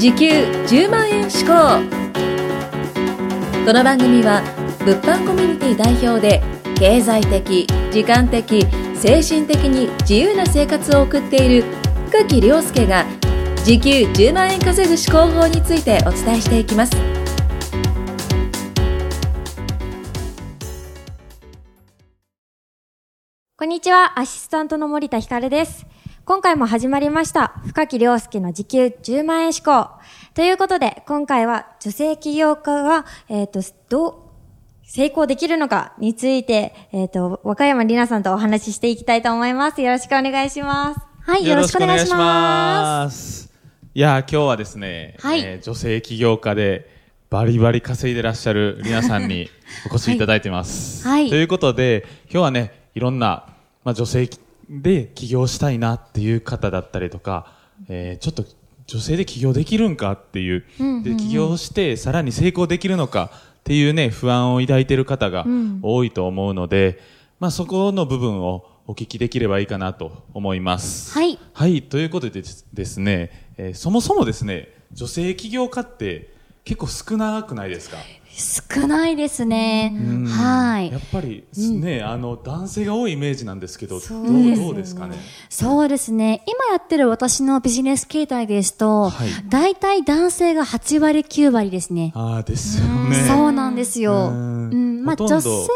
時給10万円志向この番組は物販コミュニティ代表で経済的時間的精神的に自由な生活を送っている深木亮介が時給10万円稼ぐ思考法についてお伝えしていきますこんにちは、アシスタントの森田ひかるです。今回も始まりました、深木亮介の時給10万円志向。ということで、今回は女性起業家が、えっ、と、どう、成功できるのかについて、えっ、と、若山里奈さんとお話ししていきたいと思います。よろしくお願いします。はい、よろしくお願いします。す。いやー、今日はですね、はいえー女性起業家でバリバリ稼いでらっしゃるりなさんに お越しいただいてます。はいということで、今日はね、いろんな、まあ、女性で起業したいなっていう方だったりとか、えーちょっと女性で起業できるんかっていう、で起業してさらに成功できるのかっていうね、不安を抱いている方が多いと思うので、まあ、そこの部分をお聞きできればいいかなと思います。はい。はい、ということでですですね、えーそもそもですね、女性起業家って結構少なくないですか？少ないですね。はいや。っぱり、ね、あの、男性が多いイメージなんですけど、どうどうですかね？そうですね。今やってる私のビジネス形態ですと、はい大体男性が8割9割ですね。ああ、ですよね。そうなんですよ。ううんん、まあ女性は、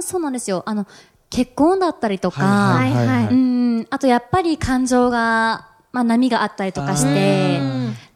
そうなんですよ。あの、結婚だったりとか、はいはいうん、あとやっぱり感情が、まあ波があったりとかして、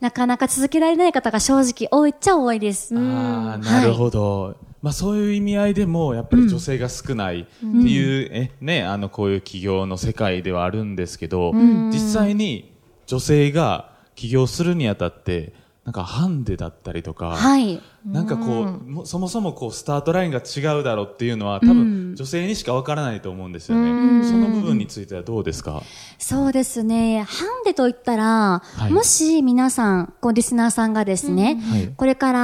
なかなか続けられない方が正直多いっちゃ多いです。ああ、なるほど。まあそういう意味合いでも、やっぱり女性が少ないっていう、え、ね、あの、こういう起業の世界ではあるんですけど、実際に女性が起業するにあたって、なんかハンデだったりとか、はい。なんかこう、もそもそもこう、スタートラインが違うだろうっていうのは、多分、女性にしかわからないと思うんですよね。その部分についてはどうですか？そうですね。ハンデと言ったら、い。もし皆さん、こうリスナーさんがですね、はい。これから、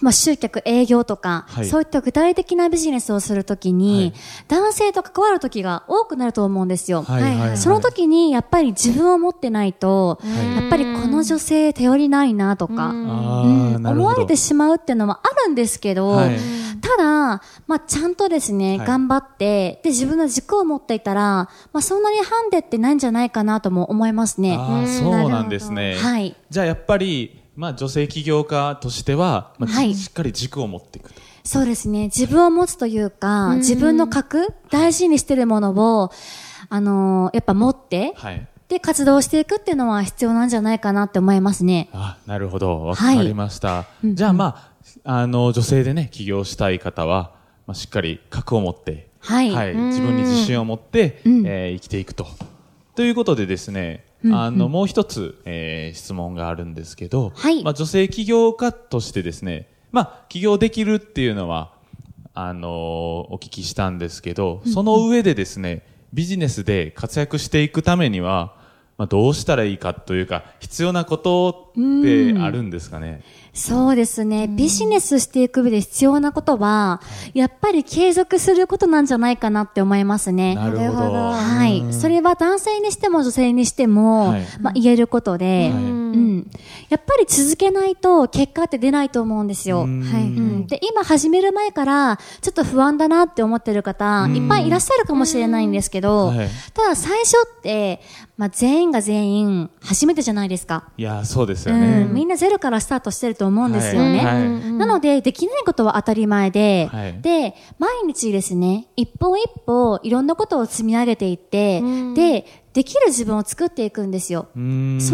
まあ、集客、営業とか、はい。そういった具体的なビジネスをするときに、はい。男性と関わるときが多くなると思うんですよ。その時に、やっぱり自分を持ってないと、やっぱりこの女性頼りないなとか、あうん思われて。しまうっていうのはあるんですけど、はいただ、まあ、ちゃんとですね、はい頑張って、で、自分の軸を持っていたら、まあ、そんなにハンデってないんじゃないかなとも思いますね。ああ、そうなんですね。はい。じゃあやっぱり、まあ女性起業家としては、まあはいしっかり軸を持っていくと。そうですね。自分を持つというか、自分の核、大事にしてるものを、あのーやっぱ持って、はい。で、活動していくっていうのは必要なんじゃないかなって思いますね。あ、なるほど。わかりました。じゃあまあ、あの、女性でね、起業したい方は、まあ、しっかり核を持って、はい自分に自信を持って、んえー生きていくと。ということでですね、あの、もう一つ、えー質問があるんですけど、はいまあ、女性起業家としてですね、まあ、起業できるっていうのは、あのーお聞きしたんですけど、その上でですね、ビジネスで活躍していくためには、まあ、どうしたらいいかというか、必要なことってあるんですかね？そうですね。ビジネスしていく上で必要なことは、やっぱり継続することなんじゃないかなって思いますね。なるほど。はい。それは男性にしても女性にしても、はいまあ言えることで、はいうん。やっぱり続けないと結果って出ないと思うんですよ。うん。うん。で、今始める前から、ちょっと不安だなって思ってる方、いっぱいいらっしゃるかもしれないんですけど、はい。ただ最初って、まあ全員が全員初めてじゃないですか。いや、そうですようね。ん、みんなゼロからスタートしてると思うんですよね。はい。はいなので、できないことは当たり前で、はい。で、毎日ですね、一歩一歩いろんなことを積み上げていって、で、できる自分を作っていくんですよ。そ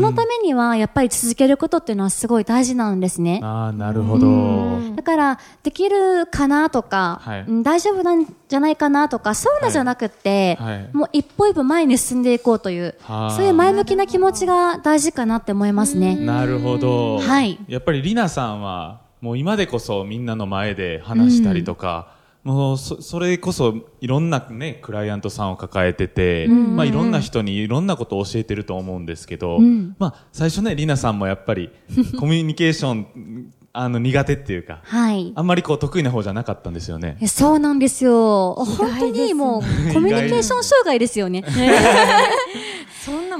のためには、やっぱり続けることっていうのはすごい大事なんですね。ああ、なるほど。だから、できるかなとか、はいうん大丈夫なんじゃないかなとか、そういうのじゃなくって、はいはいもう一歩一歩前に進んでいこうという、はあそういう前向きな気持ちが大事かなって思いますね。なるほど。はいやっぱりりなさんは、もう今でこそみんなの前で話したりとか、もうそそれこそいろんなね、クライアントさんを抱えてて、まあいろんな人にいろんなことを教えてると思うんですけど、まあ最初ね、りなさんもやっぱり コミュニケーション、あの苦手っていうか、はい。あんまりこう得意な方じゃなかったんですよね。えそうなんですよ。本当にもう、コミュニケーション障害ですよね。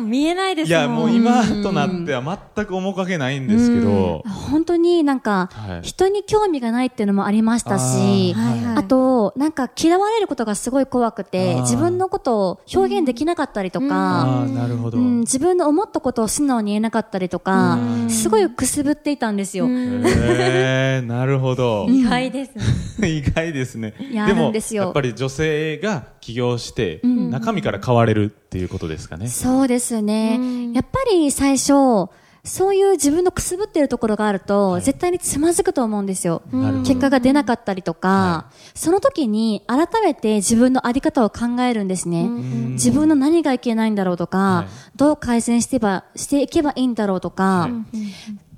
見えないですいや、もう今となっては全く面影ないんですけど。本当になんか、人に興味がないっていうのもありましたし、あと、なんか嫌われることがすごい怖くて、自分のことを表現できなかったりとか、なるほど、自分の思ったことを素直に言えなかったりとか、すごいくすぶっていたんですよ。へなるほど。意外ですね。意外ですね。でも、やっぱり女性が起業して、中身から変われるっていうことですかね。そうですね。やっぱり最初、そういう自分のくすぶっているところがあると、はい、絶対につまずくと思うんですよ。結果が出なかったりとか、はい、その時に改めて自分のあり方を考えるんですね。自分の何がいけないんだろうとか、はい、どう改善してばしていけばいいんだろうとか、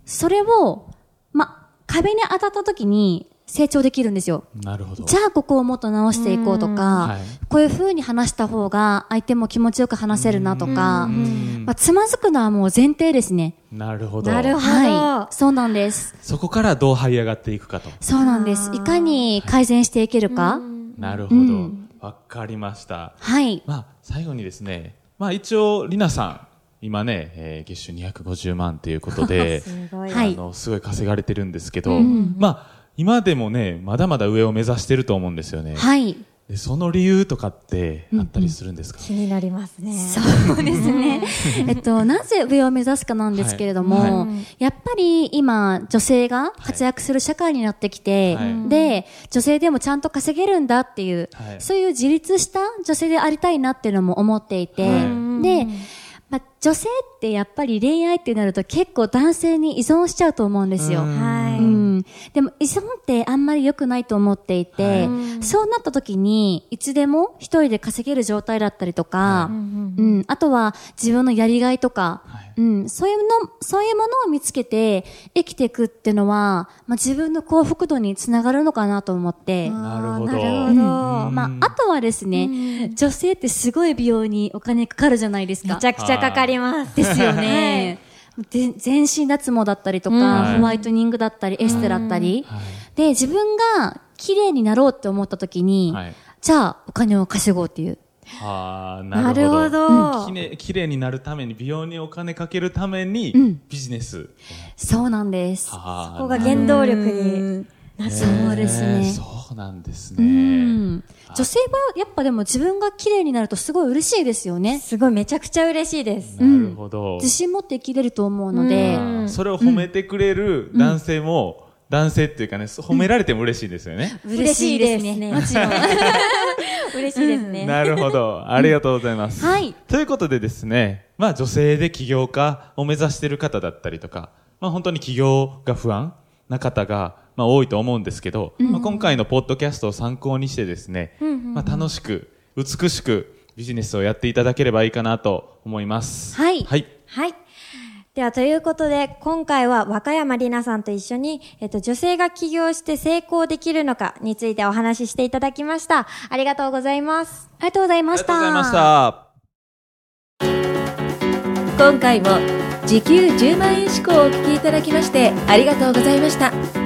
それを、ま、壁に当たった時に、成長できるんですよ。なるほど。じゃあここをもっと直していこうとか、はい、こういう風に話した方が相手も気持ちよく話せるなとか、まあ、つまずくのはもう前提ですね。なるほど。なるほど。はい。そうなんです。そこからどう這い上がっていくかと。そうなんです。いかに改善していけるか。なるほど。わ、かりました。はい。まあ、最後にですね、まあ一応、りなさん、今ね、えー、月収250万ということで、すごい。あの、すごい稼がれてるんですけど、うん、まあ、今でもね、まだまだ上を目指してると思うんですよね。はい。でその理由とかってあったりするんですか、うんうん、気になりますね。そうですね。えっと、なぜ上を目指すかなんですけれども、はいはい、やっぱり今、女性が活躍する社会になってきて、はい、で、女性でもちゃんと稼げるんだっていう、そういう自立した女性でありたいなっていうのも思っていて、で、まあ、女性ってやっぱり恋愛ってなると結構男性に依存しちゃうと思うんですよ。はい。うん。でも依存ってあんまり良くないと思っていて、はい、そうなった時にいつでも一人で稼げる状態だったりとか、はい、うん。あとは自分のやりがいとか、はい、うん。そういうの、そういうものを見つけて生きていくっていうのは、まあ、自分の幸福度につながるのかなと思って。なるほど。なるほど。まあ、あとはですね、女性ってすごい美容にお金かかるじゃないですか。めちゃくちゃかかります。ですよね。で全身脱毛だったりとか、ホワイトニングだったり、エステだったり、で、自分が綺麗になろうって思った時に、じゃあお金を稼ごうっていう。はあ、なるほど。ほど。きれいになるために、美容にお金かけるために、ビジネス。そうなんです。そこが原動力にそうですね。そうなんですね。女性はやっぱでも自分が綺麗になるとすごい嬉しいですよね。すごいめちゃくちゃ嬉しいです。なるほど。自信持って生きれると思うので。それを褒めてくれる男性も、男性っていうかね、褒められても嬉しいですよね。嬉しいですね。もちろん。嬉しいですね。なるほど。ありがとうございます。はい。ということでですね、まあ女性で起業家を目指している方だったりとか、まあ本当に起業が不安な方が、まあ、多いと思うんですけど、うんまあ、今回のポッドキャストを参考にしてですね、うんうんうん、まあ、楽しく美しくビジネスをやっていただければいいかなと思います。はい。はい。はい。では、ということで、今回は若山里奈さんと一緒に、えっと、女性が起業して成功できるのかについてお話ししていただきました。ありがとうございます。ありがとうございました。ありがとうございました。今回も時給10万円志向をお聞きいただきましてありがとうございました。